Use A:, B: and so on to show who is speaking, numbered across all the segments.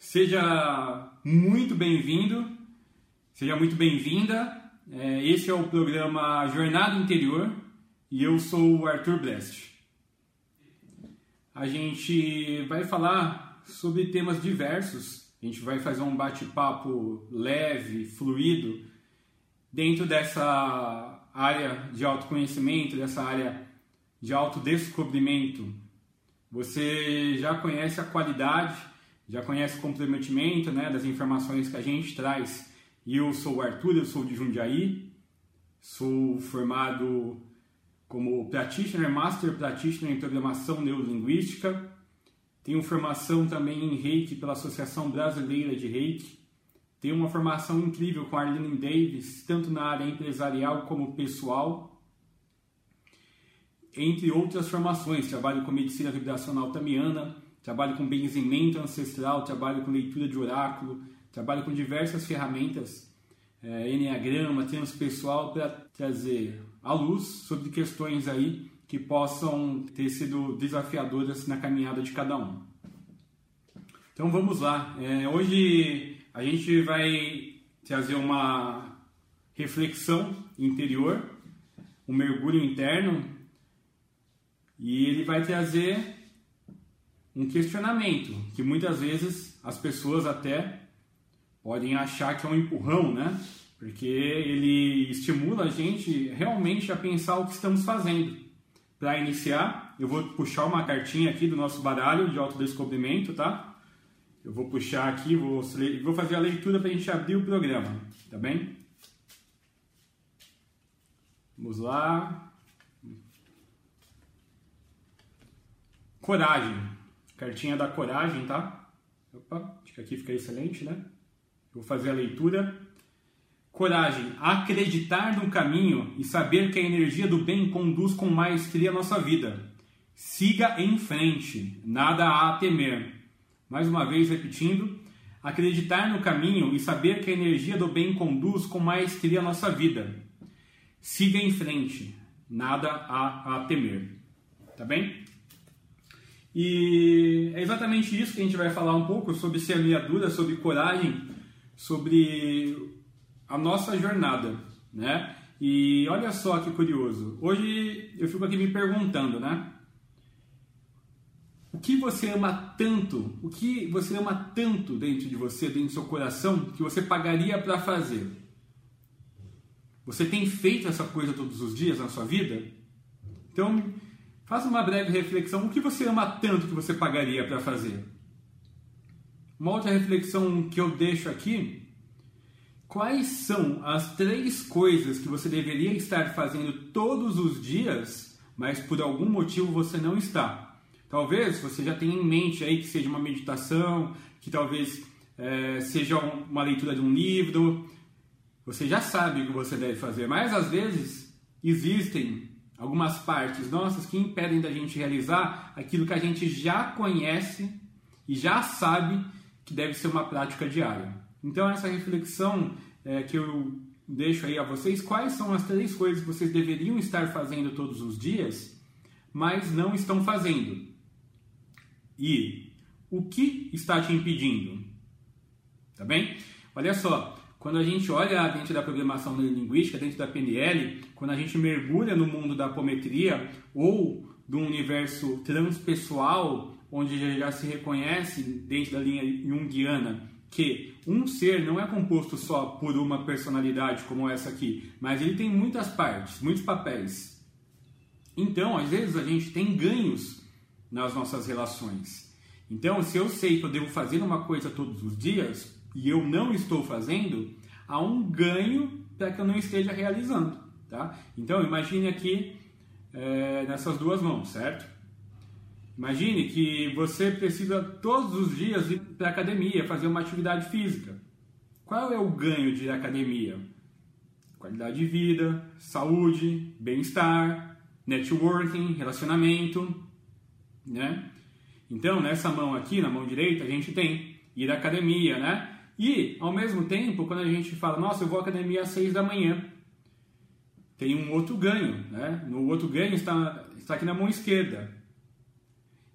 A: Seja muito bem-vindo, seja muito bem-vinda. É, esse é o programa Jornada Interior e eu sou o Arthur Blest. A gente vai falar sobre temas diversos, a gente vai fazer um bate-papo leve, fluido, dentro dessa área de autoconhecimento, dessa área de autodescobrimento. Você já conhece a qualidade já conhece o comprometimento né, das informações que a gente traz. Eu sou o Arthur, eu sou de Jundiaí, sou formado como Practitioner, Master Practitioner em Programação Neurolinguística. Tenho formação também em Reiki pela Associação Brasileira de Reiki. Tenho uma formação incrível com a Arlene Davis, tanto na área empresarial como pessoal. Entre outras formações, trabalho com medicina vibracional tamiana, trabalho com benzimento ancestral, trabalho com leitura de oráculo, trabalho com diversas ferramentas, é, Enneagrama, transpessoal, para trazer a luz sobre questões aí que possam ter sido desafiadoras na caminhada de cada um. Então vamos lá. É, hoje a gente vai trazer uma reflexão interior, um mergulho interno, e ele vai trazer um questionamento que muitas vezes as pessoas até podem achar que é um empurrão, né? Porque ele estimula a gente realmente a pensar o que estamos fazendo. Para iniciar, eu vou puxar uma cartinha aqui do nosso baralho de autodescobrimento, tá? Eu vou puxar aqui, vou, vou fazer a leitura para a gente abrir o programa, tá bem? Vamos lá. Coragem. Cartinha da coragem, tá? Opa, acho que aqui fica excelente, né? Vou fazer a leitura. Coragem, acreditar no caminho e saber que a energia do bem conduz com maestria a nossa vida. Siga em frente, nada há a temer. Mais uma vez repetindo, acreditar no caminho e saber que a energia do bem conduz com maestria a nossa vida. Siga em frente, nada há a temer. Tá bem? E é exatamente isso que a gente vai falar um pouco sobre semeadura, sobre coragem, sobre a nossa jornada, né? E olha só que curioso. Hoje eu fico aqui me perguntando, né? O que você ama tanto? O que você ama tanto dentro de você, dentro do seu coração, que você pagaria para fazer? Você tem feito essa coisa todos os dias na sua vida? Então, Faça uma breve reflexão. O que você ama tanto que você pagaria para fazer? Uma outra reflexão que eu deixo aqui. Quais são as três coisas que você deveria estar fazendo todos os dias, mas por algum motivo você não está? Talvez você já tenha em mente aí que seja uma meditação, que talvez é, seja uma leitura de um livro. Você já sabe o que você deve fazer, mas às vezes existem algumas partes nossas que impedem da gente realizar aquilo que a gente já conhece e já sabe que deve ser uma prática diária. Então essa reflexão é, que eu deixo aí a vocês, quais são as três coisas que vocês deveriam estar fazendo todos os dias, mas não estão fazendo? E o que está te impedindo? Tá bem? Olha só, quando a gente olha dentro da programação linguística, dentro da PNL, quando a gente mergulha no mundo da apometria ou do universo transpessoal, onde já se reconhece dentro da linha junguiana que um ser não é composto só por uma personalidade como essa aqui, mas ele tem muitas partes, muitos papéis. Então, às vezes a gente tem ganhos nas nossas relações. Então, se eu sei que eu devo fazer uma coisa todos os dias, e eu não estou fazendo, há um ganho para que eu não esteja realizando. Tá? Então, imagine aqui é, nessas duas mãos, certo? Imagine que você precisa todos os dias ir para a academia, fazer uma atividade física. Qual é o ganho de academia? Qualidade de vida, saúde, bem-estar, networking, relacionamento, né? Então, nessa mão aqui, na mão direita, a gente tem ir à academia, né? E, ao mesmo tempo, quando a gente fala, nossa, eu vou à academia às 6 da manhã, tem um outro ganho, né? No outro ganho está, está aqui na mão esquerda.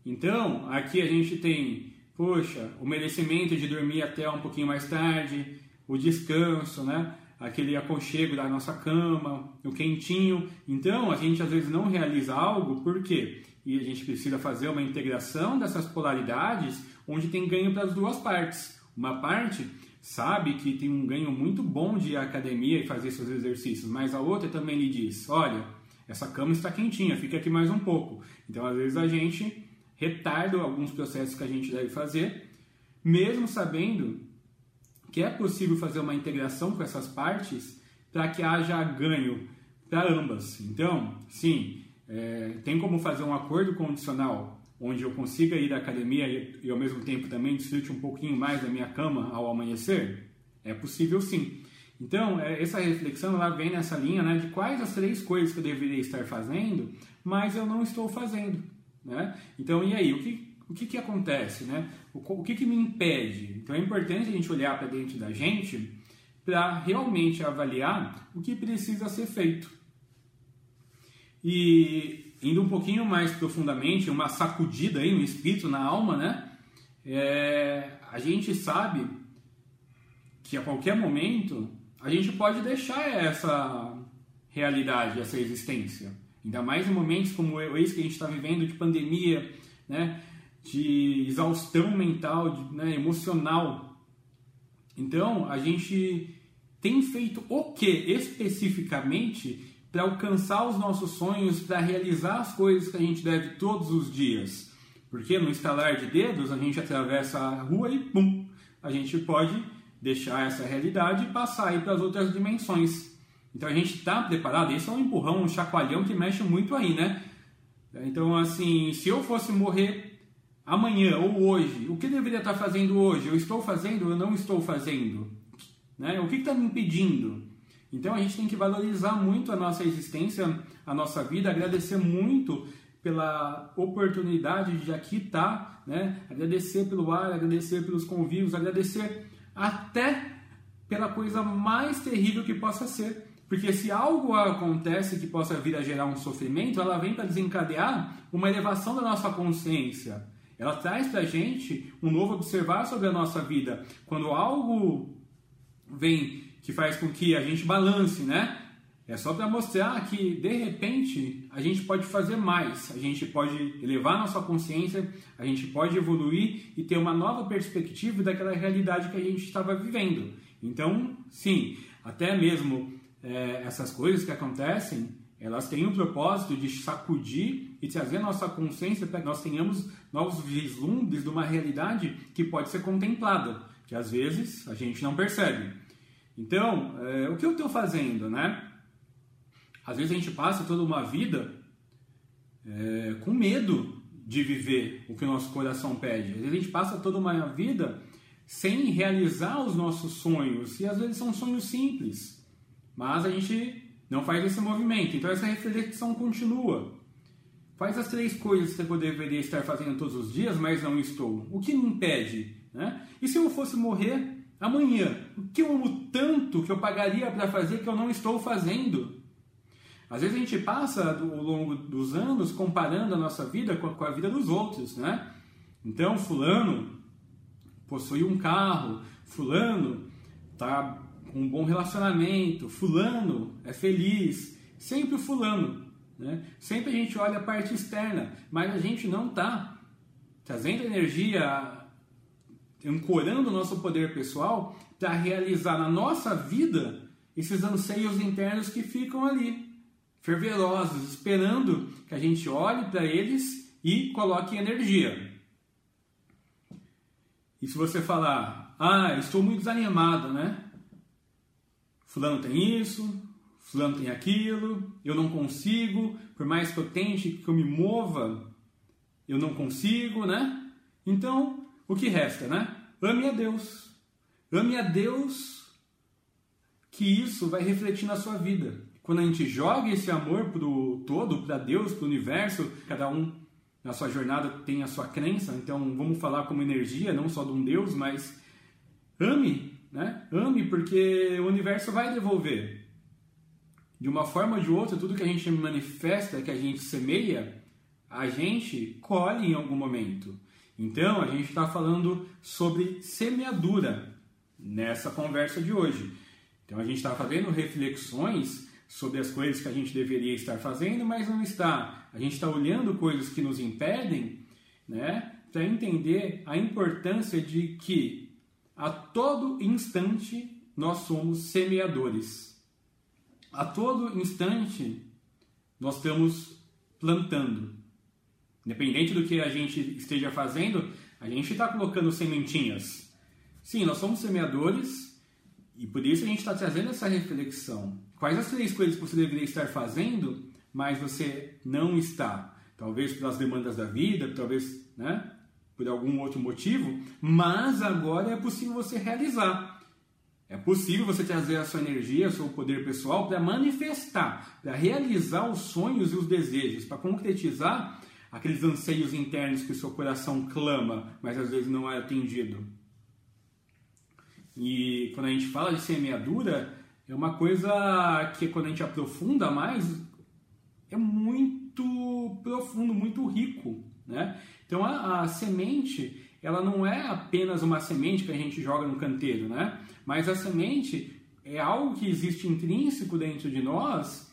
A: Então, aqui a gente tem poxa, o merecimento de dormir até um pouquinho mais tarde, o descanso, né? aquele aconchego da nossa cama, o quentinho. Então, a gente às vezes não realiza algo, por quê? E a gente precisa fazer uma integração dessas polaridades onde tem ganho para as duas partes. Uma parte sabe que tem um ganho muito bom de ir à academia e fazer seus exercícios, mas a outra também lhe diz: olha, essa cama está quentinha, fica aqui mais um pouco. Então, às vezes, a gente retarda alguns processos que a gente deve fazer, mesmo sabendo que é possível fazer uma integração com essas partes para que haja ganho para ambas. Então, sim, é, tem como fazer um acordo condicional onde eu consiga ir à academia e, e ao mesmo tempo também desfrute um pouquinho mais da minha cama ao amanhecer? É possível sim. Então, é, essa reflexão ela vem nessa linha né, de quais as três coisas que eu deveria estar fazendo, mas eu não estou fazendo. Né? Então, e aí? O que, o que, que acontece? Né? O, o que, que me impede? Então, é importante a gente olhar para dentro da gente para realmente avaliar o que precisa ser feito. E indo um pouquinho mais profundamente, uma sacudida aí no espírito, na alma, né? É, a gente sabe que a qualquer momento a gente pode deixar essa realidade, essa existência. Ainda mais em momentos como esse que a gente está vivendo de pandemia, né? de exaustão mental, de, né? emocional. Então, a gente tem feito o que especificamente para alcançar os nossos sonhos, para realizar as coisas que a gente deve todos os dias? Porque no estalar de dedos a gente atravessa a rua e pum, a gente pode deixar essa realidade e passar aí para as outras dimensões. Então a gente está preparado, esse é um empurrão, um chacoalhão que mexe muito aí, né? Então, assim, se eu fosse morrer amanhã ou hoje, o que deveria estar fazendo hoje? Eu estou fazendo ou eu não estou fazendo? Né? O que está me impedindo? Então a gente tem que valorizar muito a nossa existência, a nossa vida, agradecer muito pela oportunidade de aqui estar, né? agradecer pelo ar, agradecer pelos convívios, agradecer até pela coisa mais terrível que possa ser. Porque se algo acontece que possa vir a gerar um sofrimento, ela vem para desencadear uma elevação da nossa consciência. Ela traz para a gente um novo observar sobre a nossa vida. Quando algo vem que faz com que a gente balance, né? É só para mostrar que de repente a gente pode fazer mais, a gente pode elevar nossa consciência, a gente pode evoluir e ter uma nova perspectiva daquela realidade que a gente estava vivendo. Então, sim, até mesmo é, essas coisas que acontecem, elas têm o propósito de sacudir e trazer nossa consciência para que nós tenhamos novos vislumbres de uma realidade que pode ser contemplada, que às vezes a gente não percebe. Então, é, o que eu estou fazendo, né? Às vezes a gente passa toda uma vida é, com medo de viver o que o nosso coração pede. Às vezes a gente passa toda uma vida sem realizar os nossos sonhos. E às vezes são sonhos simples. Mas a gente não faz esse movimento. Então essa reflexão continua. Faz as três coisas que eu deveria estar fazendo todos os dias, mas não estou. O que me impede? Né? E se eu fosse morrer amanhã? O que eu amo tanto que eu pagaria para fazer que eu não estou fazendo? Às vezes a gente passa ao longo dos anos comparando a nossa vida com a, vida dos outros, né? Então, fulano possui um carro, fulano tá com um bom relacionamento, fulano é feliz, sempre o fulano, né? Sempre a gente olha a parte externa, mas a gente não está trazendo energia, ancorando o nosso poder pessoal para realizar na nossa vida esses anseios internos que ficam ali fervorosos, esperando que a gente olhe para eles e coloque energia. E se você falar, ah, estou muito desanimado, né? Fulano tem isso, fulano tem aquilo, eu não consigo, por mais que eu tente, que eu me mova, eu não consigo, né? Então, o que resta, né? Ame a Deus. Ame a Deus que isso vai refletir na sua vida quando a gente joga esse amor para o todo, para Deus, para o universo, cada um na sua jornada tem a sua crença, então vamos falar como energia, não só de um Deus, mas ame, né? Ame porque o universo vai devolver. De uma forma ou de outra, tudo que a gente manifesta, que a gente semeia, a gente colhe em algum momento. Então, a gente está falando sobre semeadura nessa conversa de hoje. Então, a gente está fazendo reflexões sobre as coisas que a gente deveria estar fazendo, mas não está. A gente está olhando coisas que nos impedem, né, para entender a importância de que a todo instante nós somos semeadores. A todo instante nós estamos plantando. Independente do que a gente esteja fazendo, a gente está colocando sementinhas. Sim, nós somos semeadores e por isso a gente está trazendo essa reflexão. Quais as três coisas que você deveria estar fazendo, mas você não está? Talvez pelas demandas da vida, talvez né, por algum outro motivo, mas agora é possível você realizar. É possível você trazer a sua energia, o seu poder pessoal para manifestar, para realizar os sonhos e os desejos, para concretizar aqueles anseios internos que o seu coração clama, mas às vezes não é atendido. E quando a gente fala de semeadura, é uma coisa que quando a gente aprofunda mais, é muito profundo, muito rico, né? Então a, a semente, ela não é apenas uma semente que a gente joga no canteiro, né? Mas a semente é algo que existe intrínseco dentro de nós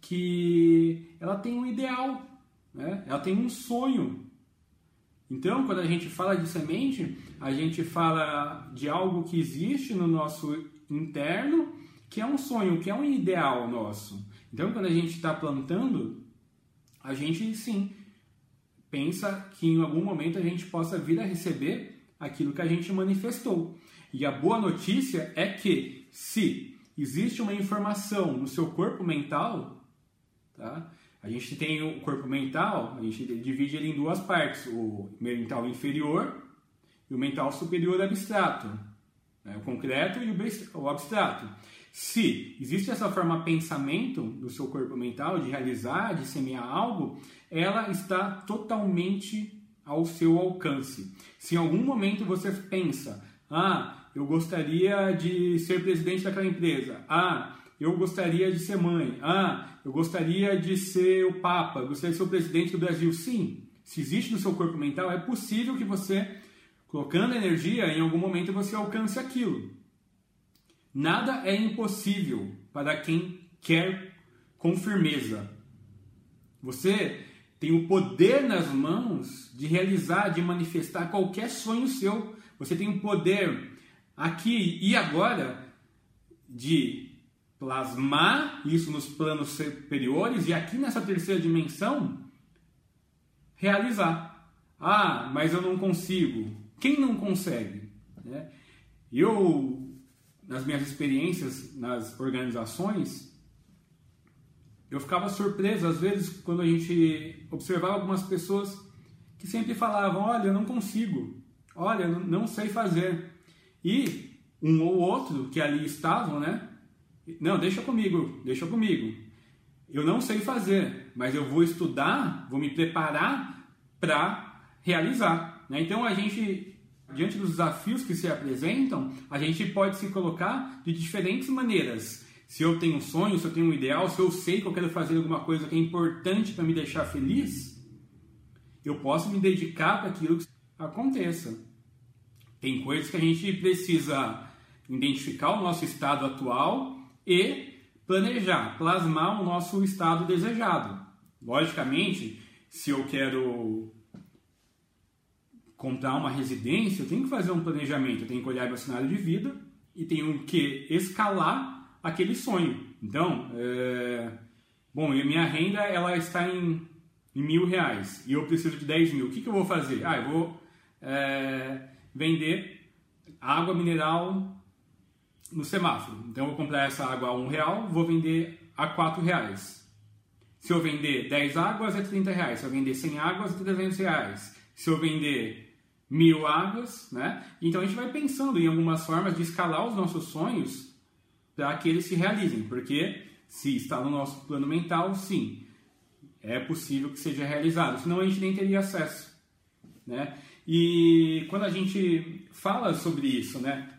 A: que ela tem um ideal, né? ela tem um sonho. Então, quando a gente fala de semente, a gente fala de algo que existe no nosso interno, que é um sonho, que é um ideal nosso. Então, quando a gente está plantando, a gente sim pensa que em algum momento a gente possa vir a receber aquilo que a gente manifestou. E a boa notícia é que se existe uma informação no seu corpo mental, tá? A gente tem o corpo mental, a gente divide ele em duas partes, o mental inferior e o mental superior abstrato, né? o concreto e o abstrato. Se existe essa forma pensamento do seu corpo mental de realizar, de semear algo, ela está totalmente ao seu alcance. Se em algum momento você pensa, ah, eu gostaria de ser presidente daquela empresa. Ah, eu gostaria de ser mãe. Ah, eu gostaria de ser o Papa, eu gostaria de ser o presidente do Brasil. Sim, se existe no seu corpo mental, é possível que você, colocando energia, em algum momento você alcance aquilo. Nada é impossível para quem quer com firmeza. Você tem o poder nas mãos de realizar, de manifestar qualquer sonho seu. Você tem o poder aqui e agora de plasmar isso nos planos superiores e aqui nessa terceira dimensão realizar. Ah, mas eu não consigo. Quem não consegue? Né? Eu, nas minhas experiências nas organizações, eu ficava surpreso às vezes quando a gente observava algumas pessoas que sempre falavam: Olha, eu não consigo, olha, não sei fazer. E um ou outro que ali estavam, né? Não, deixa comigo, deixa comigo. Eu não sei fazer, mas eu vou estudar, vou me preparar para realizar. Né? Então a gente, diante dos desafios que se apresentam, a gente pode se colocar de diferentes maneiras. Se eu tenho um sonho, se eu tenho um ideal, se eu sei que eu quero fazer alguma coisa que é importante para me deixar feliz, eu posso me dedicar para aquilo que aconteça. Tem coisas que a gente precisa identificar o nosso estado atual e planejar, plasmar o nosso estado desejado. Logicamente, se eu quero comprar uma residência, eu tenho que fazer um planejamento, eu tenho que olhar meu cenário de vida e tenho que escalar aquele sonho. Então, é... bom, minha renda ela está em, em, mil reais e eu preciso de 10 mil. O que, que eu vou fazer? Ah, eu vou é vender água mineral no semáforo. Então eu vou comprar essa água a um real, vou vender a quatro reais. Se eu vender 10 águas é 30 reais, se eu vender 100 águas é 300 reais. Se eu vender mil águas, né? Então a gente vai pensando em algumas formas de escalar os nossos sonhos para que eles se realizem, porque se está no nosso plano mental, sim, é possível que seja realizado, senão a gente nem teria acesso, né? E quando a gente fala sobre isso, né?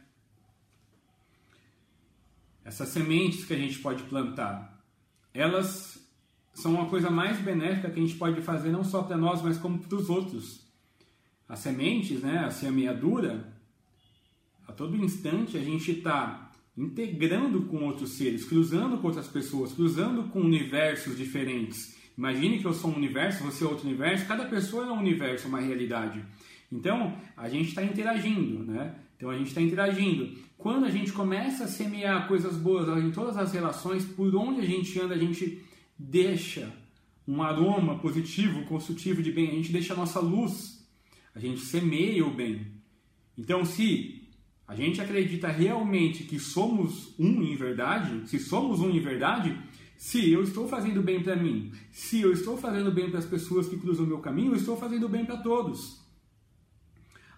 A: Essas sementes que a gente pode plantar, elas são uma coisa mais benéfica que a gente pode fazer não só para nós, mas como para os outros. as sementes, né, a semeadura, a todo instante a gente está integrando com outros seres, cruzando com outras pessoas, cruzando com universos diferentes. Imagine que eu sou um universo, você é outro universo, cada pessoa é um universo, uma realidade. Então, a gente está interagindo, né? Então, a gente está interagindo. Quando a gente começa a semear coisas boas em todas as relações, por onde a gente anda, a gente deixa um aroma positivo, construtivo de bem, a gente deixa a nossa luz, a gente semeia o bem. Então, se a gente acredita realmente que somos um em verdade, se somos um em verdade, se eu estou fazendo bem para mim, se eu estou fazendo bem para as pessoas que cruzam o meu caminho, eu estou fazendo bem para todos.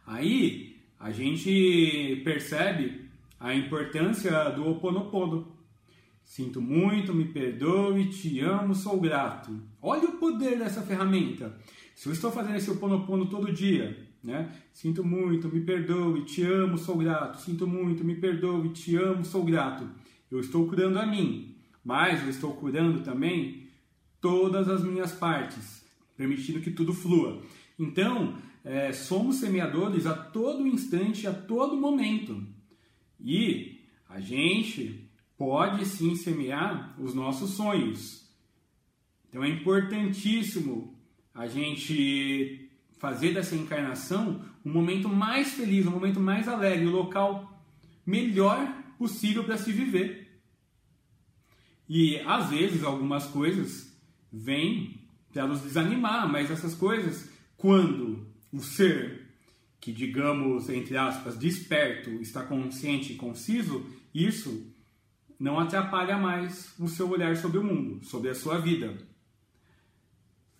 A: Aí a gente percebe a importância do oponopono. Sinto muito, me perdoe, te amo, sou grato. Olha o poder dessa ferramenta. Se eu estou fazendo esse oponopono todo dia, né? Sinto muito, me perdoe, te amo, sou grato. Sinto muito, me perdoe, te amo, sou grato. Eu estou curando a mim, mas eu estou curando também todas as minhas partes, permitindo que tudo flua. Então, é, somos semeadores a todo instante, a todo momento. E a gente pode sim semear os nossos sonhos. Então é importantíssimo a gente fazer dessa encarnação um momento mais feliz, um momento mais alegre, o um local melhor possível para se viver. E às vezes algumas coisas vêm para nos desanimar, mas essas coisas, quando o ser que, digamos, entre aspas, desperto, está consciente e conciso, isso não atrapalha mais o seu olhar sobre o mundo, sobre a sua vida.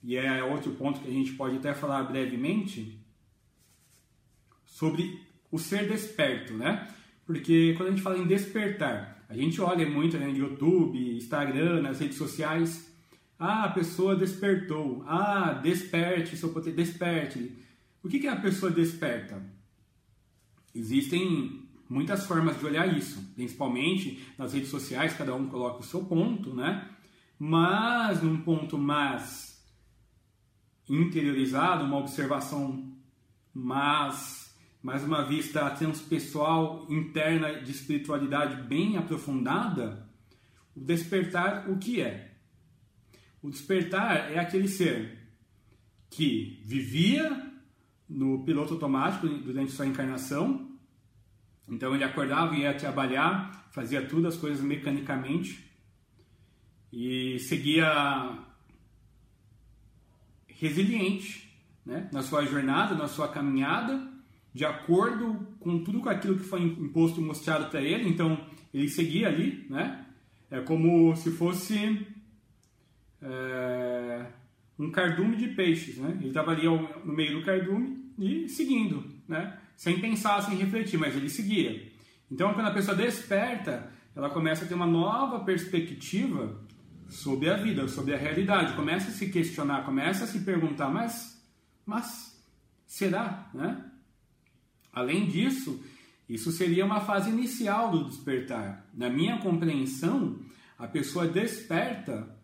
A: E é outro ponto que a gente pode até falar brevemente sobre o ser desperto, né? Porque quando a gente fala em despertar, a gente olha muito né, no YouTube, Instagram, nas redes sociais. Ah, a pessoa despertou. Ah, desperte seu poder, desperte. O que é a pessoa desperta? Existem muitas formas de olhar isso, principalmente nas redes sociais, cada um coloca o seu ponto, né? Mas num ponto mais interiorizado, uma observação mais, mais uma vista transpessoal interna de espiritualidade bem aprofundada, o despertar o que é? O despertar é aquele ser que vivia no piloto automático durante sua encarnação. Então ele acordava e ia trabalhar, fazia tudo as coisas mecanicamente e seguia resiliente né? na sua jornada, na sua caminhada, de acordo com tudo com aquilo que foi imposto e mostrado para ele. Então ele seguia ali, né? É como se fosse é, um cardume de peixes, né? Ele estava ali no meio do cardume e seguindo, né? Sem pensar, sem refletir, mas ele seguia. Então, quando a pessoa desperta, ela começa a ter uma nova perspectiva sobre a vida, sobre a realidade, começa a se questionar, começa a se perguntar, mas, mas será, né? Além disso, isso seria uma fase inicial do despertar. Na minha compreensão, a pessoa desperta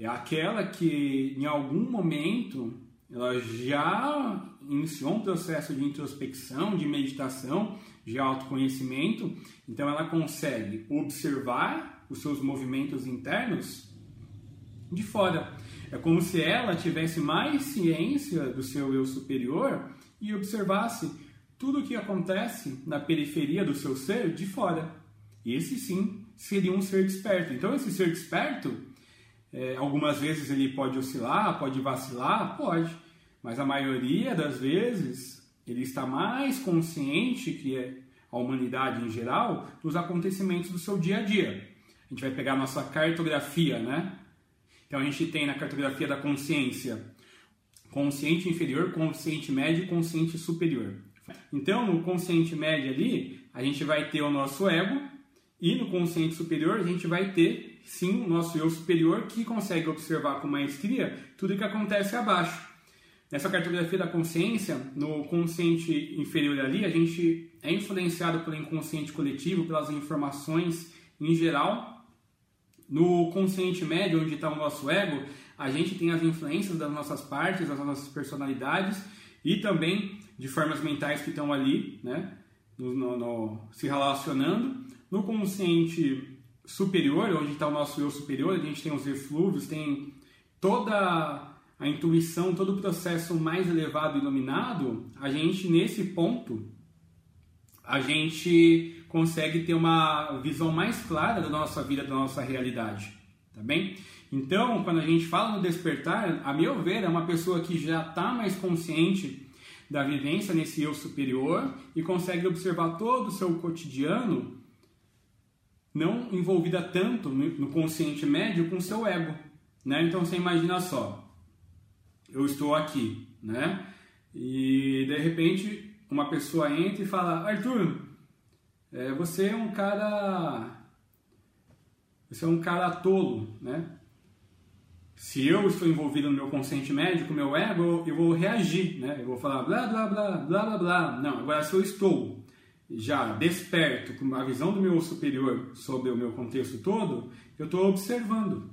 A: é aquela que em algum momento ela já iniciou um processo de introspecção, de meditação, de autoconhecimento, então ela consegue observar os seus movimentos internos de fora. É como se ela tivesse mais ciência do seu eu superior e observasse tudo o que acontece na periferia do seu ser de fora. Esse sim seria um ser desperto. Então, esse ser desperto é, algumas vezes ele pode oscilar, pode vacilar, pode, mas a maioria das vezes ele está mais consciente que é a humanidade em geral dos acontecimentos do seu dia a dia. A gente vai pegar a nossa cartografia, né? Então a gente tem na cartografia da consciência consciente inferior, consciente médio e consciente superior. Então, no consciente médio ali, a gente vai ter o nosso ego e no consciente superior a gente vai ter sim o nosso eu superior que consegue observar com maestria tudo o que acontece abaixo. Nessa cartografia da consciência, no consciente inferior ali, a gente é influenciado pelo inconsciente coletivo, pelas informações em geral. No consciente médio, onde está o nosso ego, a gente tem as influências das nossas partes, das nossas personalidades, e também de formas mentais que estão ali, né, no, no, se relacionando. No consciente superior, onde está o nosso eu superior, a gente tem os eflúvios, tem toda a intuição, todo o processo mais elevado e iluminado, a gente nesse ponto a gente consegue ter uma visão mais clara da nossa vida, da nossa realidade, tá bem? Então, quando a gente fala no despertar, a meu ver, é uma pessoa que já está mais consciente da vivência nesse eu superior e consegue observar todo o seu cotidiano não envolvida tanto no consciente médio com o seu ego, né? Então você imagina só, eu estou aqui, né? E de repente uma pessoa entra e fala, Arthur, é, você é um cara, você é um cara tolo, né? Se eu estou envolvido no meu consciente médico, meu ego, eu vou reagir, né? Eu vou falar blá blá blá blá blá blá. Não, agora se eu estou já desperto com a visão do meu superior sobre o meu contexto todo, eu estou observando.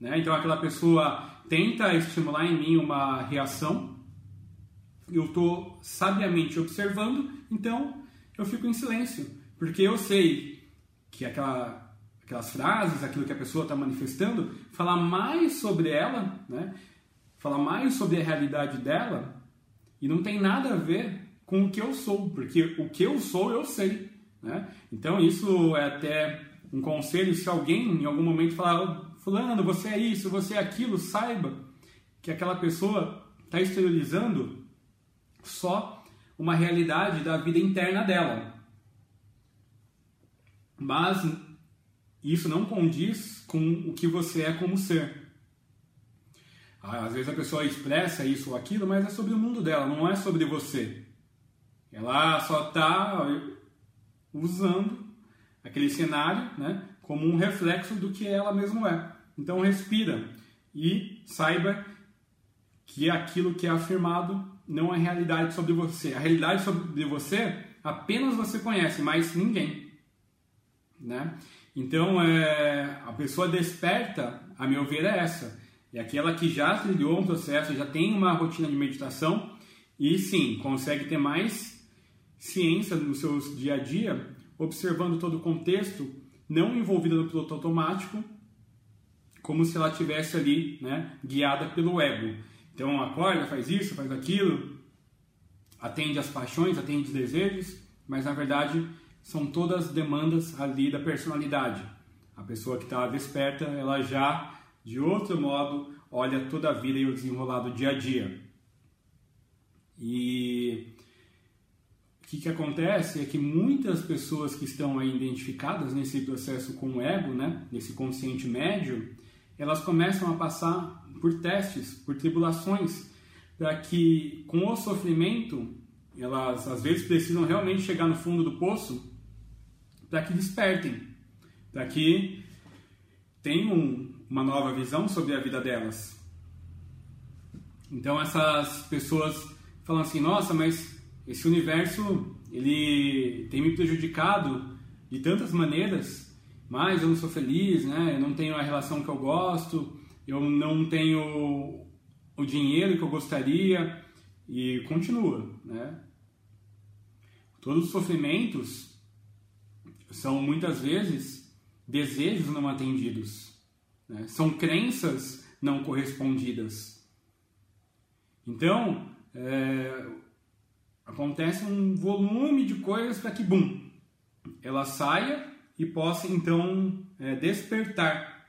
A: Né? Então aquela pessoa tenta estimular em mim uma reação, eu estou sabiamente observando, então eu fico em silêncio, porque eu sei que aquela, aquelas frases, aquilo que a pessoa está manifestando, falar mais sobre ela, né? falar mais sobre a realidade dela, e não tem nada a ver com o que eu sou, porque o que eu sou eu sei. Né? Então isso é até um conselho, se alguém em algum momento falar, fulano, você é isso, você é aquilo, saiba que aquela pessoa está exteriorizando só uma realidade da vida interna dela. Mas isso não condiz com o que você é como ser. Às vezes a pessoa expressa isso ou aquilo, mas é sobre o mundo dela, não é sobre você. Ela só está usando aquele cenário né, como um reflexo do que ela mesma é. Então respira e saiba que aquilo que é afirmado não é realidade sobre você. A realidade sobre você apenas você conhece, mas ninguém. Né? Então é, a pessoa desperta, a meu ver, é essa. É aquela que já trilhou um processo, já tem uma rotina de meditação e sim, consegue ter mais ciência no seu dia a dia, observando todo o contexto, não envolvida no piloto automático, como se ela tivesse ali, né, guiada pelo ego. Então acorda, faz isso, faz aquilo, atende às paixões, atende os desejos, mas na verdade são todas demandas ali da personalidade. A pessoa que está desperta, ela já de outro modo olha toda a vida e o desenrolar do dia a dia. E que, que acontece é que muitas pessoas que estão aí identificadas nesse processo com o ego, né, nesse consciente médio, elas começam a passar por testes, por tribulações, para que com o sofrimento elas às vezes precisam realmente chegar no fundo do poço para que despertem, para que tenham uma nova visão sobre a vida delas. Então essas pessoas falam assim: "Nossa, mas esse universo ele tem me prejudicado de tantas maneiras mas eu não sou feliz, né? Eu não tenho a relação que eu gosto, eu não tenho o dinheiro que eu gostaria e continua, né? Todos os sofrimentos são muitas vezes desejos não atendidos, né? são crenças não correspondidas. Então, é, acontece um volume de coisas para que, bum, ela saia e possa então é, despertar.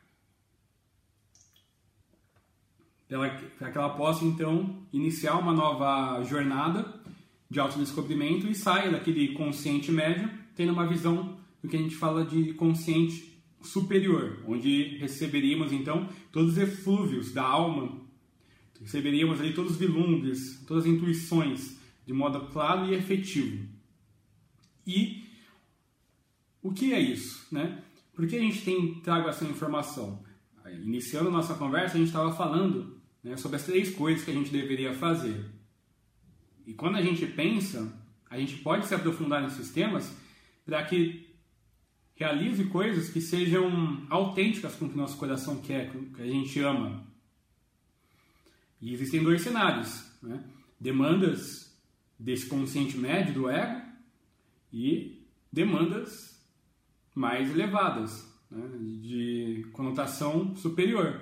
A: Para que ela possa então iniciar uma nova jornada de autodescobrimento e saia daquele consciente médio, tendo uma visão do que a gente fala de consciente superior, onde receberíamos então todos os eflúvios da alma, receberíamos ali todos os vilumbres, todas as intuições de modo claro e efetivo. E o que é isso? Né? Por que a gente tem trago essa informação? Iniciando nossa conversa, a gente estava falando né, sobre as três coisas que a gente deveria fazer. E quando a gente pensa, a gente pode se aprofundar nesses temas para que realize coisas que sejam autênticas com o que nosso coração quer, com o que a gente ama. E existem dois cenários. Né? demandas desse consciente médio do ego e demandas mais elevadas, né, de conotação superior.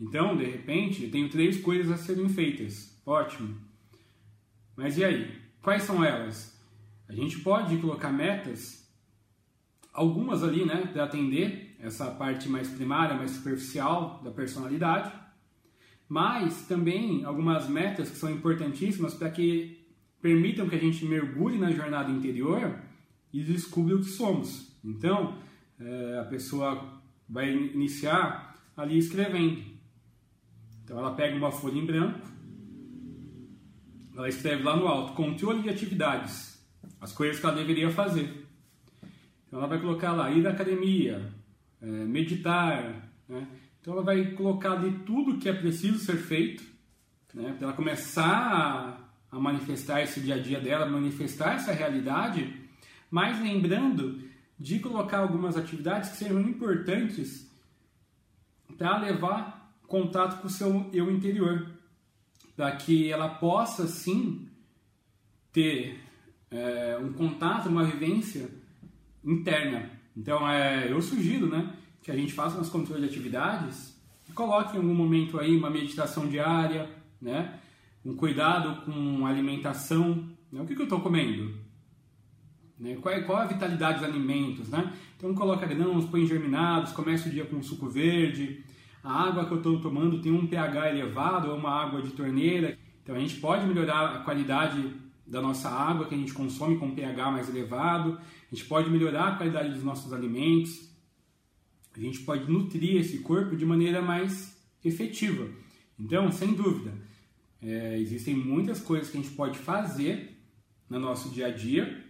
A: Então, de repente, eu tenho três coisas a serem feitas. Ótimo. Mas e aí? Quais são elas? A gente pode colocar metas, algumas ali, né, para atender essa parte mais primária, mais superficial da personalidade, mas também algumas metas que são importantíssimas para que permitam que a gente mergulhe na jornada interior e descubra o que somos. Então, é, a pessoa vai iniciar ali escrevendo. Então, ela pega uma folha em branco, ela escreve lá no alto: controle de atividades, as coisas que ela deveria fazer. Então, ela vai colocar lá: ir à academia, é, meditar. Né? Então, ela vai colocar ali tudo que é preciso ser feito, né? para ela começar a, a manifestar esse dia a dia dela, manifestar essa realidade, mas lembrando de colocar algumas atividades que sejam importantes para levar contato com o seu eu interior, para que ela possa sim ter é, um contato, uma vivência interna. Então, é, eu sugiro né, que a gente faça nos controles de atividades e coloque em algum momento aí uma meditação diária, né, um cuidado com a alimentação. Né, o que, que eu estou comendo? Né? Qual, é, qual a vitalidade dos alimentos? Né? Então coloca grãos, põe germinados, começa o dia com suco verde. A água que eu estou tomando tem um pH elevado, é uma água de torneira. Então a gente pode melhorar a qualidade da nossa água que a gente consome com pH mais elevado. A gente pode melhorar a qualidade dos nossos alimentos. A gente pode nutrir esse corpo de maneira mais efetiva. Então, sem dúvida, é, existem muitas coisas que a gente pode fazer no nosso dia a dia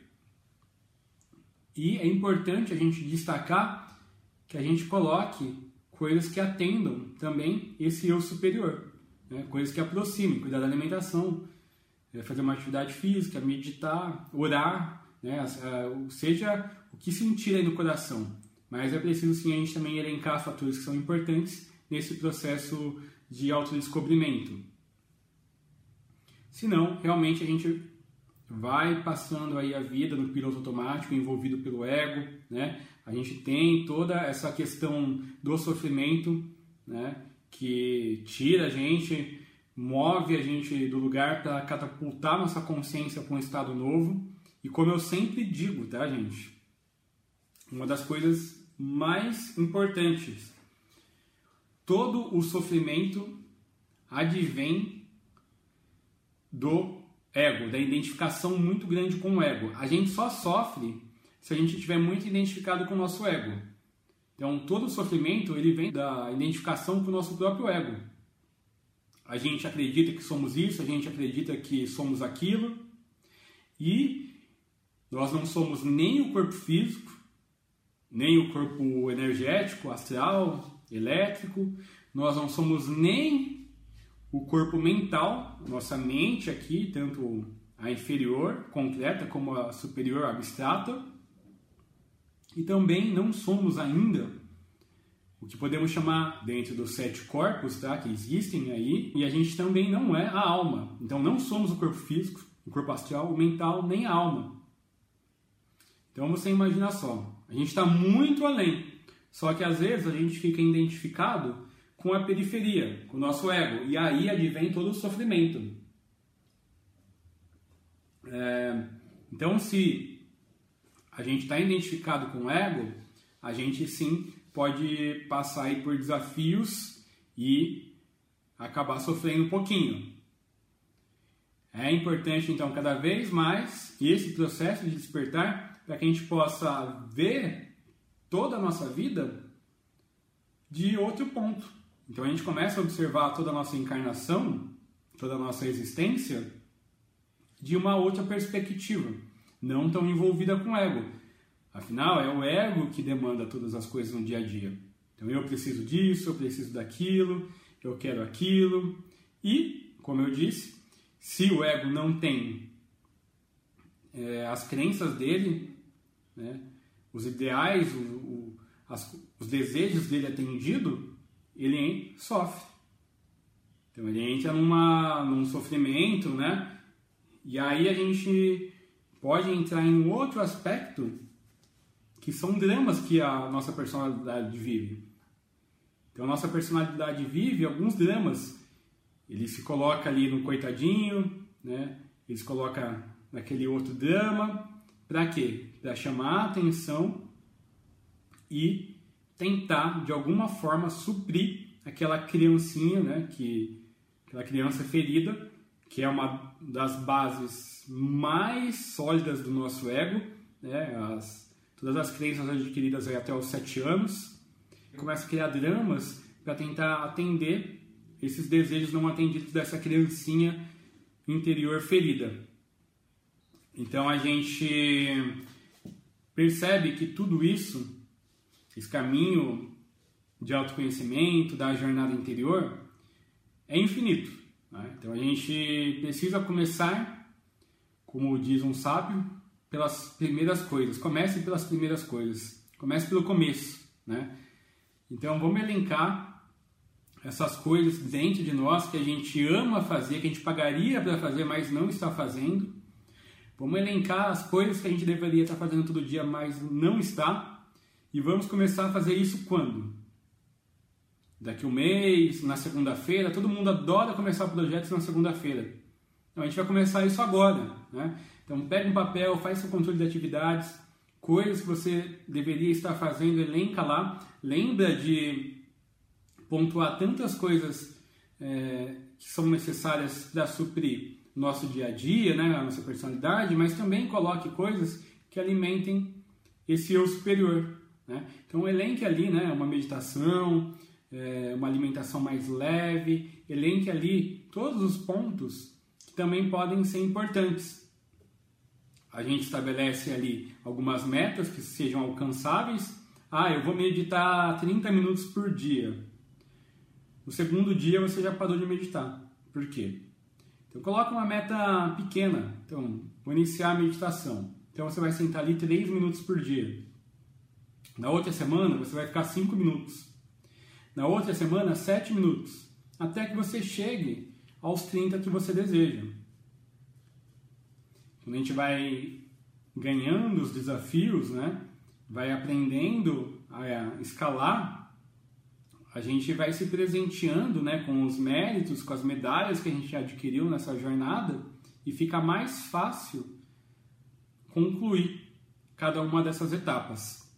A: e é importante a gente destacar que a gente coloque coisas que atendam também esse eu superior, né? coisas que aproximem, cuidar da alimentação, é, fazer uma atividade física, meditar, orar, né? seja o que sentir aí no coração. Mas é preciso sim a gente também elencar fatores que são importantes nesse processo de autodescobrimento. Senão, realmente a gente vai passando aí a vida no piloto automático, envolvido pelo ego, né? A gente tem toda essa questão do sofrimento, né? Que tira a gente, move a gente do lugar para catapultar nossa consciência para um estado novo. E como eu sempre digo, tá, gente? Uma das coisas mais importantes, todo o sofrimento advém do ego, da identificação muito grande com o ego. A gente só sofre se a gente estiver muito identificado com o nosso ego. Então, todo o sofrimento ele vem da identificação com o nosso próprio ego. A gente acredita que somos isso, a gente acredita que somos aquilo, e nós não somos nem o corpo físico, nem o corpo energético, astral, elétrico, nós não somos nem o corpo mental, nossa mente aqui, tanto a inferior, concreta, como a superior, abstrata. E também não somos ainda o que podemos chamar dentro dos sete corpos, tá, que existem aí, e a gente também não é a alma. Então não somos o corpo físico, o corpo astral, o mental, nem a alma. Então você imagina só, a gente está muito além. Só que às vezes a gente fica identificado com a periferia, com o nosso ego. E aí advém todo o sofrimento. É, então, se a gente está identificado com o ego, a gente sim pode passar aí por desafios e acabar sofrendo um pouquinho. É importante, então, cada vez mais esse processo de despertar para que a gente possa ver toda a nossa vida de outro ponto. Então a gente começa a observar toda a nossa encarnação, toda a nossa existência, de uma outra perspectiva, não tão envolvida com o ego. Afinal, é o ego que demanda todas as coisas no dia a dia. Então eu preciso disso, eu preciso daquilo, eu quero aquilo. E, como eu disse, se o ego não tem é, as crenças dele, né, os ideais, o, o, as, os desejos dele atendidos, ele sofre. Então ele entra numa, num sofrimento, né? E aí a gente pode entrar em outro aspecto que são dramas que a nossa personalidade vive. Então a nossa personalidade vive alguns dramas. Ele se coloca ali no coitadinho, né? Ele se coloca naquele outro drama. Para quê? Para chamar a atenção e tentar de alguma forma suprir aquela criancinha, né, que aquela criança ferida, que é uma das bases mais sólidas do nosso ego, né, as, todas as crenças adquiridas até os sete anos, começa a criar dramas para tentar atender esses desejos não atendidos dessa criancinha interior ferida. Então a gente percebe que tudo isso esse caminho de autoconhecimento, da jornada interior, é infinito. Né? Então a gente precisa começar, como diz um sábio, pelas primeiras coisas. Comece pelas primeiras coisas. Comece pelo começo. Né? Então vamos elencar essas coisas dentro de nós que a gente ama fazer, que a gente pagaria para fazer, mas não está fazendo. Vamos elencar as coisas que a gente deveria estar fazendo todo dia, mas não está. E vamos começar a fazer isso quando? Daqui um mês, na segunda-feira. Todo mundo adora começar projetos na segunda-feira. Então a gente vai começar isso agora. Né? Então pega um papel, faz seu controle de atividades, coisas que você deveria estar fazendo, elenca lá. Lembra de pontuar tantas coisas é, que são necessárias para suprir nosso dia a dia, né, a nossa personalidade, mas também coloque coisas que alimentem esse eu superior. Né? Então, elenque ali né, uma meditação, é, uma alimentação mais leve, elenque ali todos os pontos que também podem ser importantes. A gente estabelece ali algumas metas que sejam alcançáveis. Ah, eu vou meditar 30 minutos por dia. No segundo dia você já parou de meditar. Por quê? Então coloca uma meta pequena. Então, vou iniciar a meditação. Então você vai sentar ali 3 minutos por dia. Na outra semana você vai ficar 5 minutos. Na outra semana, 7 minutos. Até que você chegue aos 30 que você deseja. Quando a gente vai ganhando os desafios, né? vai aprendendo a escalar, a gente vai se presenteando né, com os méritos, com as medalhas que a gente adquiriu nessa jornada e fica mais fácil concluir cada uma dessas etapas.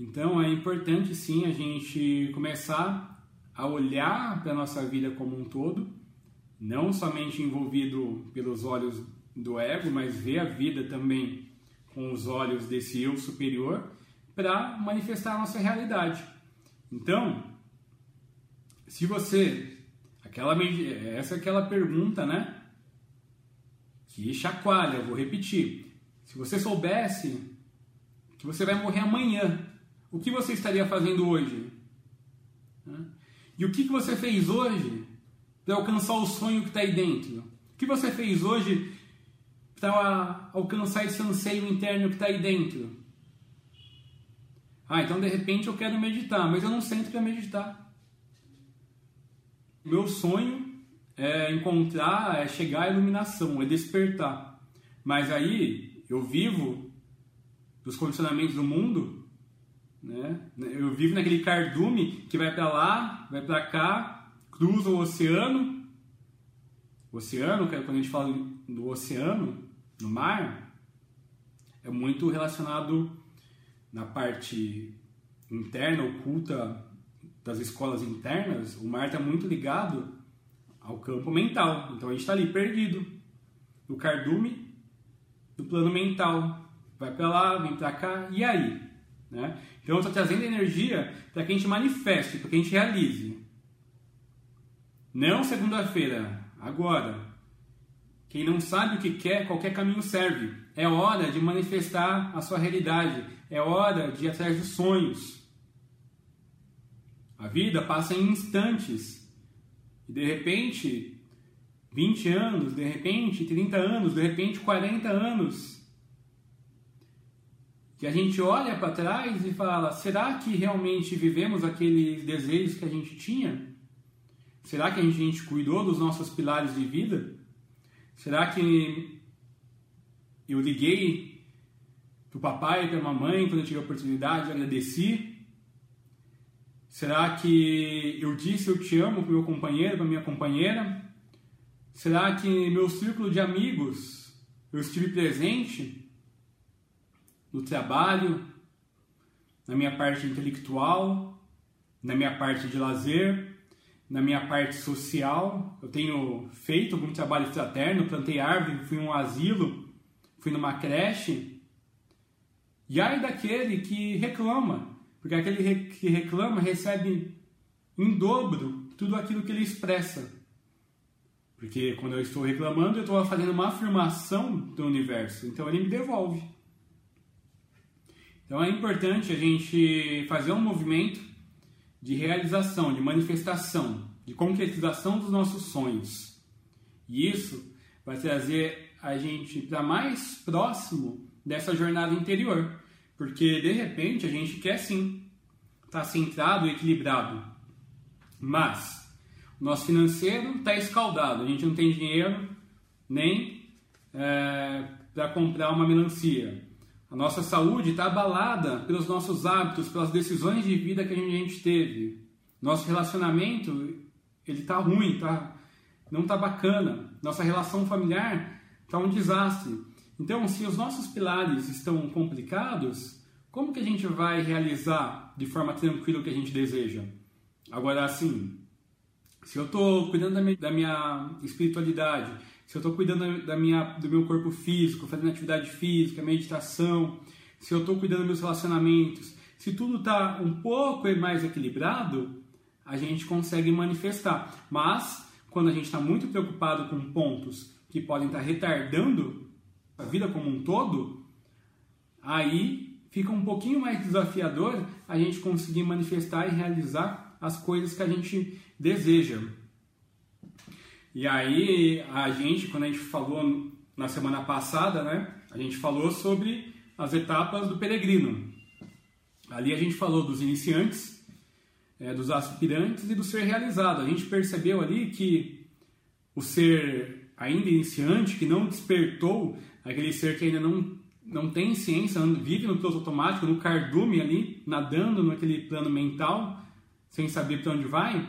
A: Então é importante sim a gente começar a olhar para a nossa vida como um todo, não somente envolvido pelos olhos do ego, mas ver a vida também com os olhos desse eu superior para manifestar a nossa realidade. Então, se você aquela essa é aquela pergunta, né? Que chacoalha, vou repetir. Se você soubesse que você vai morrer amanhã, o que você estaria fazendo hoje? E o que você fez hoje para alcançar o sonho que está aí dentro? O que você fez hoje para alcançar esse anseio interno que está aí dentro? Ah, então de repente eu quero meditar, mas eu não sento para meditar. Meu sonho é encontrar, é chegar à iluminação, é despertar. Mas aí eu vivo dos condicionamentos do mundo né? Eu vivo naquele cardume que vai para lá, vai para cá, cruza o oceano. O oceano, é quando a gente fala do oceano, no mar, é muito relacionado na parte interna, oculta das escolas internas. O mar está muito ligado ao campo mental. Então a gente está ali perdido no cardume do plano mental. Vai para lá, vem para cá, e aí? Né? Então, estou trazendo energia para que a gente manifeste, para que a gente realize. Não segunda-feira, agora. Quem não sabe o que quer, qualquer caminho serve. É hora de manifestar a sua realidade. É hora de ir atrás dos sonhos. A vida passa em instantes. E de repente, 20 anos, de repente, 30 anos, de repente, 40 anos que a gente olha para trás e fala: será que realmente vivemos aqueles desejos que a gente tinha? Será que a gente cuidou dos nossos pilares de vida? Será que eu liguei para o papai e para a mamãe quando eu tive a oportunidade, agradeci? Será que eu disse eu te amo para meu companheiro, para minha companheira? Será que meu círculo de amigos eu estive presente no trabalho, na minha parte intelectual, na minha parte de lazer, na minha parte social. Eu tenho feito algum trabalho fraterno, plantei árvore, fui em um asilo, fui numa creche. E ai daquele que reclama, porque aquele que reclama recebe em dobro tudo aquilo que ele expressa. Porque quando eu estou reclamando, eu estou fazendo uma afirmação do universo. Então ele me devolve. Então é importante a gente fazer um movimento de realização, de manifestação, de concretização dos nossos sonhos. E isso vai trazer a gente para mais próximo dessa jornada interior. Porque de repente a gente quer sim estar tá centrado e equilibrado. Mas o nosso financeiro está escaldado, a gente não tem dinheiro nem é, para comprar uma melancia. A nossa saúde está abalada pelos nossos hábitos, pelas decisões de vida que a gente teve. Nosso relacionamento ele está ruim, tá, não está bacana. Nossa relação familiar está um desastre. Então, se os nossos pilares estão complicados, como que a gente vai realizar de forma tranquila o que a gente deseja? Agora, assim, se eu estou cuidando da minha, da minha espiritualidade, se eu estou cuidando da minha, do meu corpo físico, fazendo atividade física, meditação, se eu estou cuidando dos meus relacionamentos, se tudo está um pouco mais equilibrado, a gente consegue manifestar. Mas, quando a gente está muito preocupado com pontos que podem estar tá retardando a vida como um todo, aí fica um pouquinho mais desafiador a gente conseguir manifestar e realizar as coisas que a gente deseja. E aí a gente, quando a gente falou na semana passada, né, a gente falou sobre as etapas do peregrino. Ali a gente falou dos iniciantes, é, dos aspirantes e do ser realizado. A gente percebeu ali que o ser ainda iniciante, que não despertou, aquele ser que ainda não, não tem ciência, vive no piloto automático, no cardume ali, nadando naquele plano mental, sem saber para onde vai,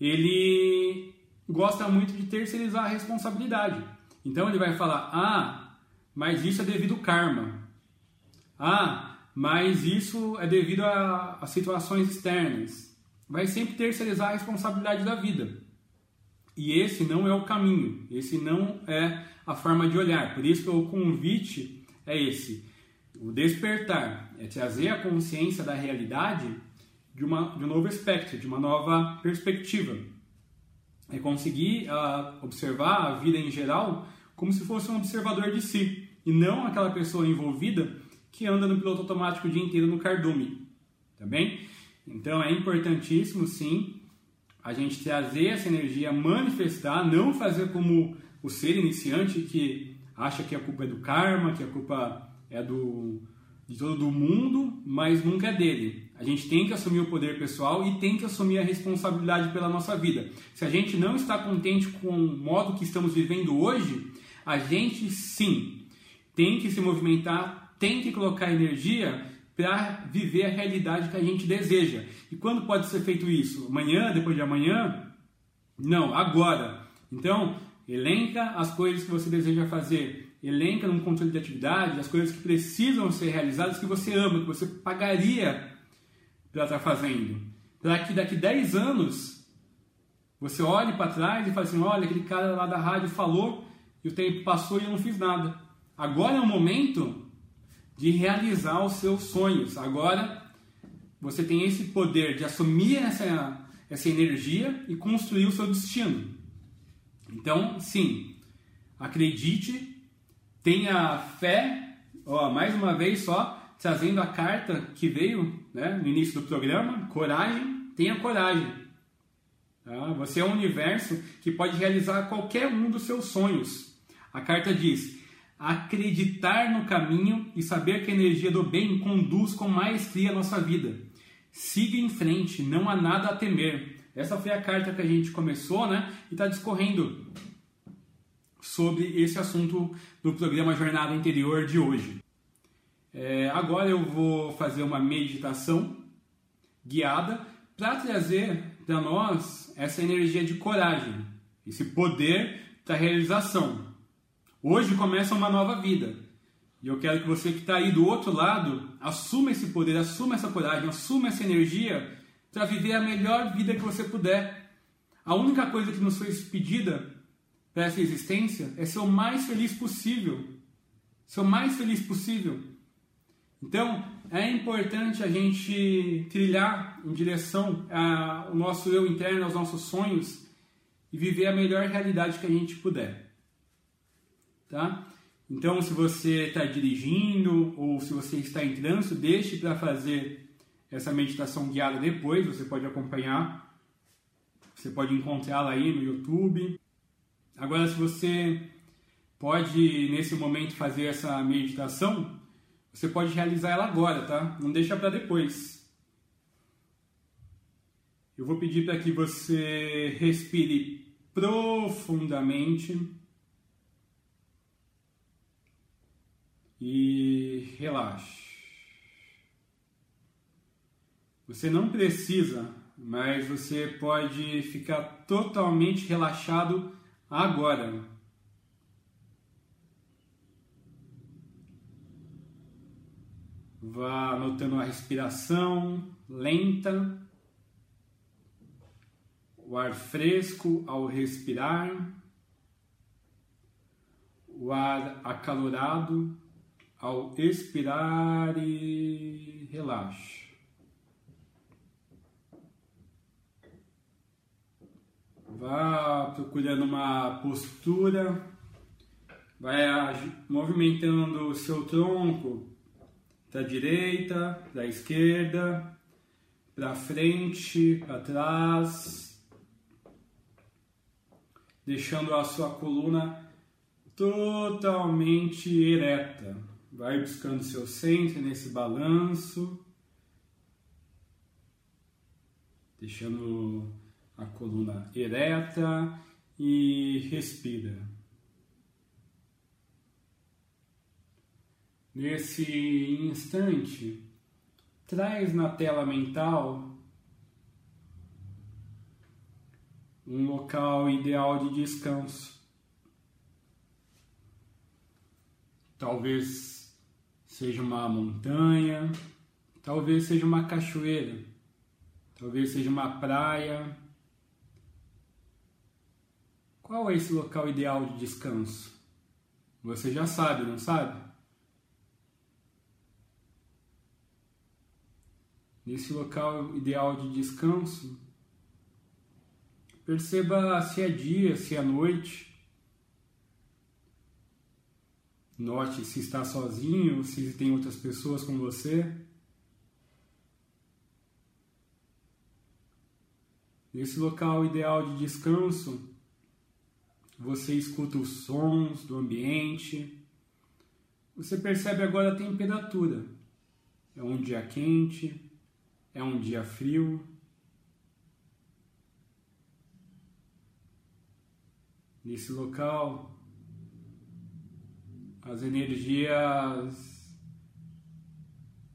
A: ele gosta muito de terceirizar a responsabilidade. Então ele vai falar: ah, mas isso é devido ao karma. Ah, mas isso é devido a, a situações externas. Vai sempre terceirizar a responsabilidade da vida. E esse não é o caminho, esse não é a forma de olhar. Por isso que o convite é esse: o despertar, é trazer a consciência da realidade de, uma, de um novo aspecto, de uma nova perspectiva é conseguir uh, observar a vida em geral como se fosse um observador de si e não aquela pessoa envolvida que anda no piloto automático o dia inteiro no cardume, tá bem? Então é importantíssimo sim a gente trazer essa energia, manifestar, não fazer como o ser iniciante que acha que a culpa é do karma, que a culpa é do de todo mundo, mas nunca é dele. A gente tem que assumir o poder pessoal e tem que assumir a responsabilidade pela nossa vida. Se a gente não está contente com o modo que estamos vivendo hoje, a gente sim tem que se movimentar, tem que colocar energia para viver a realidade que a gente deseja. E quando pode ser feito isso? Amanhã, depois de amanhã? Não, agora. Então, elenca as coisas que você deseja fazer, elenca no controle de atividade as coisas que precisam ser realizadas que você ama, que você pagaria para estar tá fazendo. Para que daqui 10 anos você olhe para trás e fale assim: olha, aquele cara lá da rádio falou e o tempo passou e eu não fiz nada. Agora é o momento de realizar os seus sonhos. Agora você tem esse poder de assumir essa, essa energia e construir o seu destino. Então, sim, acredite Tenha fé, ó, mais uma vez só, trazendo a carta que veio né, no início do programa, coragem, tenha coragem. Tá? Você é um universo que pode realizar qualquer um dos seus sonhos. A carta diz: acreditar no caminho e saber que a energia do bem conduz com maestria a nossa vida. Siga em frente, não há nada a temer. Essa foi a carta que a gente começou, né? E está discorrendo sobre esse assunto do programa Jornada Interior de hoje. É, agora eu vou fazer uma meditação guiada para trazer para nós essa energia de coragem, esse poder da realização. Hoje começa uma nova vida. E eu quero que você que está aí do outro lado assuma esse poder, assuma essa coragem, assuma essa energia para viver a melhor vida que você puder. A única coisa que nos foi pedida para essa existência é ser o mais feliz possível. Ser o mais feliz possível. Então, é importante a gente trilhar em direção ao nosso eu interno, aos nossos sonhos e viver a melhor realidade que a gente puder. Tá? Então, se você está dirigindo ou se você está em trânsito, deixe para fazer essa meditação guiada depois. Você pode acompanhar, você pode encontrá-la aí no YouTube. Agora, se você pode nesse momento fazer essa meditação, você pode realizar ela agora, tá? Não deixa para depois. Eu vou pedir para que você respire profundamente. e relaxe. Você não precisa, mas você pode ficar totalmente relaxado agora. Vá notando a respiração lenta, o ar fresco ao respirar, o ar acalorado ao expirar e relaxe. Vá procurando uma postura, vai movimentando o seu tronco da direita, da esquerda, para frente, para trás, deixando a sua coluna totalmente ereta. Vai buscando seu centro nesse balanço, deixando a coluna ereta e respira. Nesse instante, traz na tela mental um local ideal de descanso. Talvez seja uma montanha, talvez seja uma cachoeira, talvez seja uma praia. Qual é esse local ideal de descanso? Você já sabe, não sabe? Nesse local ideal de descanso, perceba se é dia, se é noite. Note se está sozinho, se tem outras pessoas com você. Nesse local ideal de descanso, você escuta os sons do ambiente. Você percebe agora a temperatura. É um dia quente, é um dia frio. Nesse local, as energias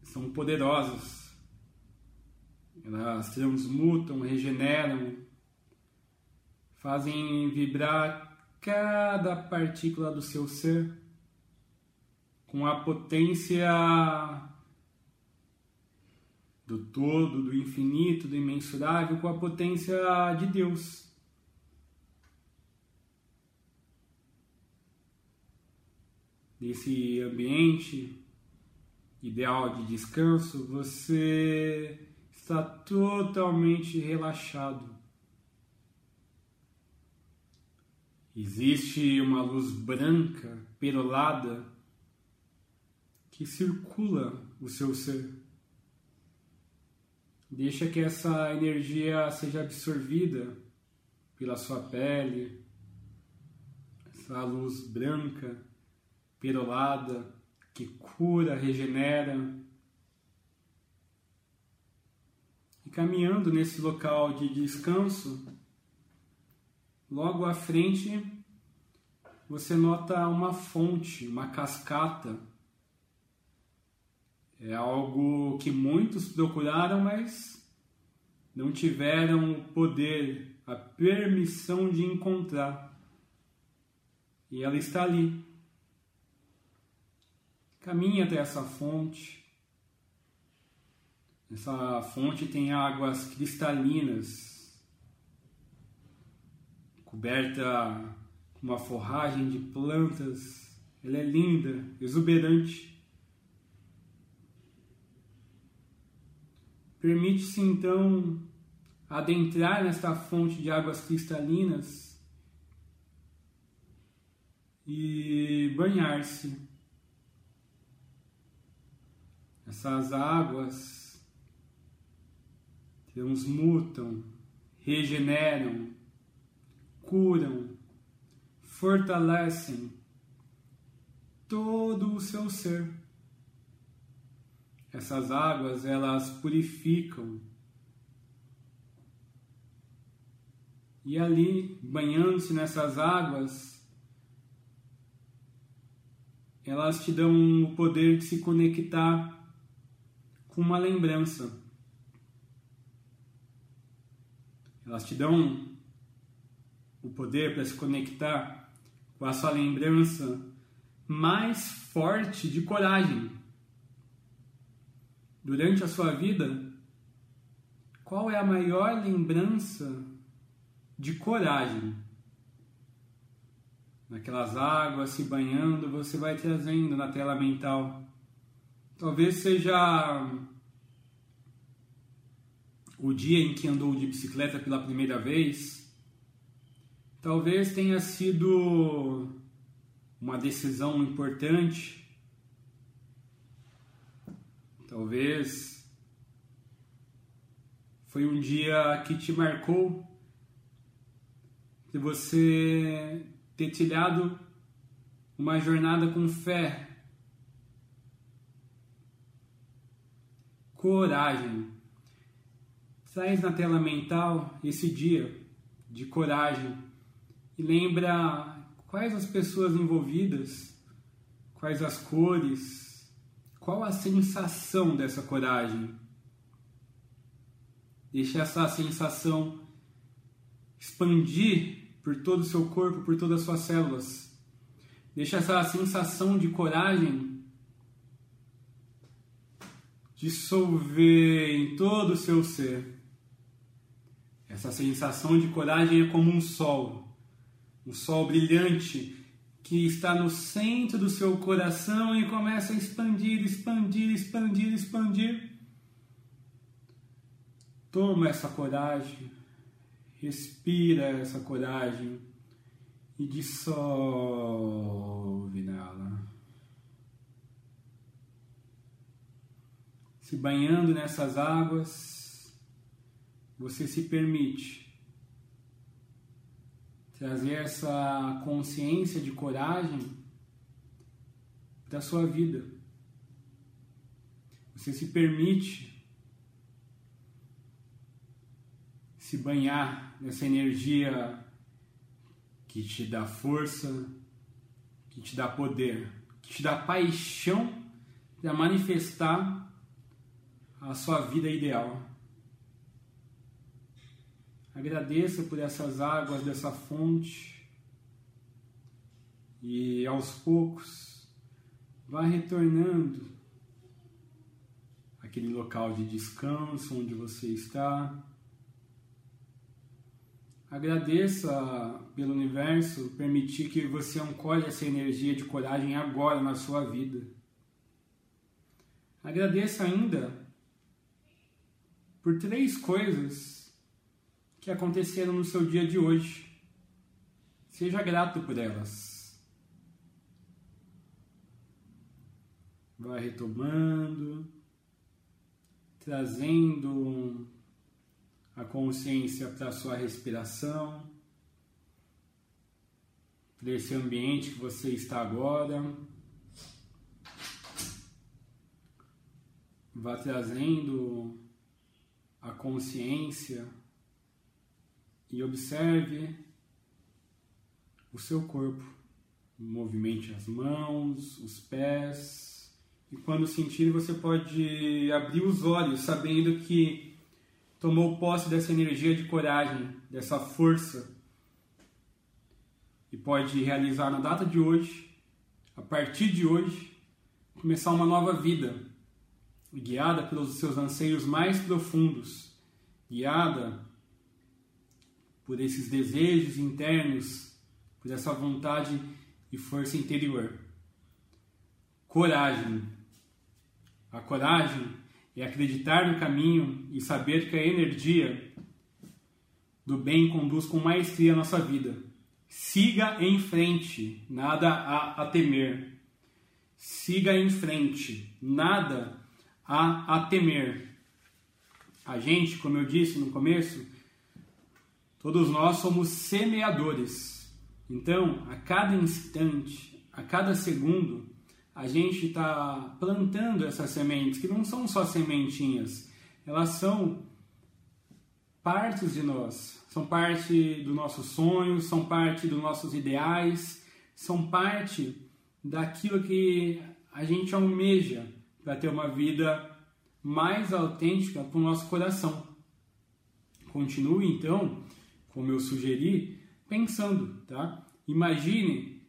A: são poderosas. Elas transmutam, regeneram, fazem vibrar cada partícula do seu ser com a potência do todo, do infinito, do imensurável, com a potência de Deus. nesse ambiente ideal de descanso, você está totalmente relaxado. Existe uma luz branca, perolada, que circula o seu ser. Deixa que essa energia seja absorvida pela sua pele, essa luz branca perolada, que cura, regenera. E caminhando nesse local de descanso, logo à frente você nota uma fonte, uma cascata. É algo que muitos procuraram, mas não tiveram o poder, a permissão de encontrar. E ela está ali. Caminhe até essa fonte. Essa fonte tem águas cristalinas, coberta com uma forragem de plantas. Ela é linda, exuberante. Permite-se então adentrar nesta fonte de águas cristalinas e banhar-se. Essas águas transmutam, regeneram, curam, fortalecem todo o seu ser. Essas águas, elas purificam. E ali, banhando-se nessas águas, elas te dão o poder de se conectar com uma lembrança. Elas te dão o poder para se conectar com a sua lembrança mais forte de coragem. Durante a sua vida, qual é a maior lembrança de coragem? Naquelas águas se banhando, você vai trazendo na tela mental Talvez seja o dia em que andou de bicicleta pela primeira vez. Talvez tenha sido uma decisão importante. Talvez foi um dia que te marcou de você ter trilhado uma jornada com fé coragem. Traz na tela mental esse dia de coragem e lembra quais as pessoas envolvidas, quais as cores, qual a sensação dessa coragem. Deixa essa sensação expandir por todo o seu corpo, por todas as suas células. Deixa essa sensação de coragem dissolver em todo o seu ser. Essa sensação de coragem é como um sol, um sol brilhante que está no centro do seu coração e começa a expandir, expandir, expandir, expandir. Toma essa coragem, respira essa coragem e dissolve nela. se banhando nessas águas, você se permite trazer essa consciência de coragem da sua vida. Você se permite se banhar nessa energia que te dá força, que te dá poder, que te dá paixão para manifestar a sua vida ideal. Agradeça por essas águas dessa fonte e aos poucos vá retornando aquele local de descanso onde você está. Agradeça pelo universo permitir que você ancole essa energia de coragem agora na sua vida. Agradeça ainda por três coisas que aconteceram no seu dia de hoje. Seja grato por elas. Vai retomando, trazendo a consciência para a sua respiração, para esse ambiente que você está agora. Vá trazendo a consciência e observe o seu corpo. Movimente as mãos, os pés. E quando sentir, você pode abrir os olhos, sabendo que tomou posse dessa energia de coragem, dessa força. E pode realizar na data de hoje, a partir de hoje, começar uma nova vida, guiada pelos seus anseios mais profundos, guiada por esses desejos internos, por essa vontade e força interior. Coragem. A coragem é acreditar no caminho e saber que a energia do bem conduz com maestria a nossa vida. Siga em frente, nada a, a temer. Siga em frente, nada a, a temer. A gente, como eu disse no começo, todos nós somos semeadores. Então, a cada instante, a cada segundo, a gente está plantando essas sementes, que não são só sementinhas, elas são partes de nós, são parte dos nossos sonhos, são parte dos nossos ideais, são parte daquilo que a gente almeja para ter uma vida mais autêntica para o nosso coração. Continue então, como eu sugeri, pensando, tá? Imagine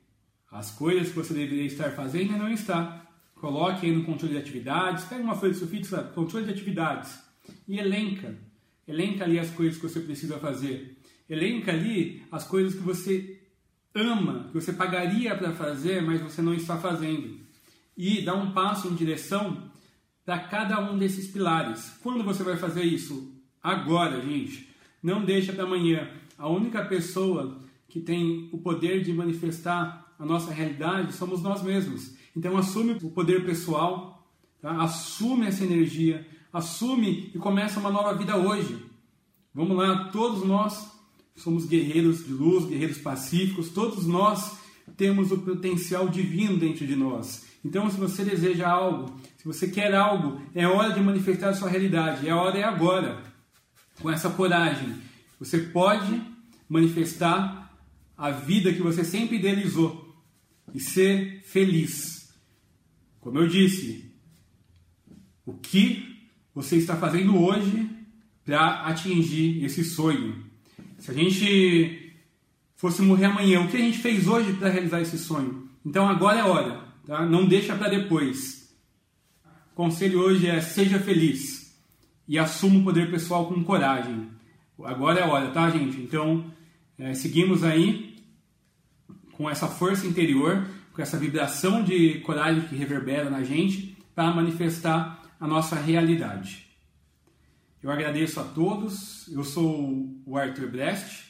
A: as coisas que você deveria estar fazendo e não está. Coloque aí no controle de atividades, pega uma folha de sulfite, controle de atividades e elenca. Elenca ali as coisas que você precisa fazer. Elenca ali as coisas que você ama, que você pagaria para fazer, mas você não está fazendo. E dá um passo em direção para cada um desses pilares. Quando você vai fazer isso? Agora, gente. Não deixa para amanhã. A única pessoa que tem o poder de manifestar a nossa realidade somos nós mesmos. Então assume o poder pessoal, tá? assume essa energia, assume e começa uma nova vida hoje. Vamos lá, todos nós somos guerreiros de luz, guerreiros pacíficos, todos nós temos o potencial divino dentro de nós. Então, se você deseja algo, se você quer algo, é hora de manifestar a sua realidade, é hora é agora. Com essa coragem, você pode manifestar a vida que você sempre idealizou e ser feliz. Como eu disse, o que você está fazendo hoje para atingir esse sonho? Se a gente fosse morrer amanhã, o que a gente fez hoje para realizar esse sonho? Então agora é hora, tá? Não deixa para depois. O conselho hoje é seja feliz e assuma o poder pessoal com coragem. Agora é hora, tá, gente? Então é, seguimos aí com essa força interior, com essa vibração de coragem que reverbera na gente para manifestar a nossa realidade. Eu agradeço a todos. Eu sou o Arthur Brest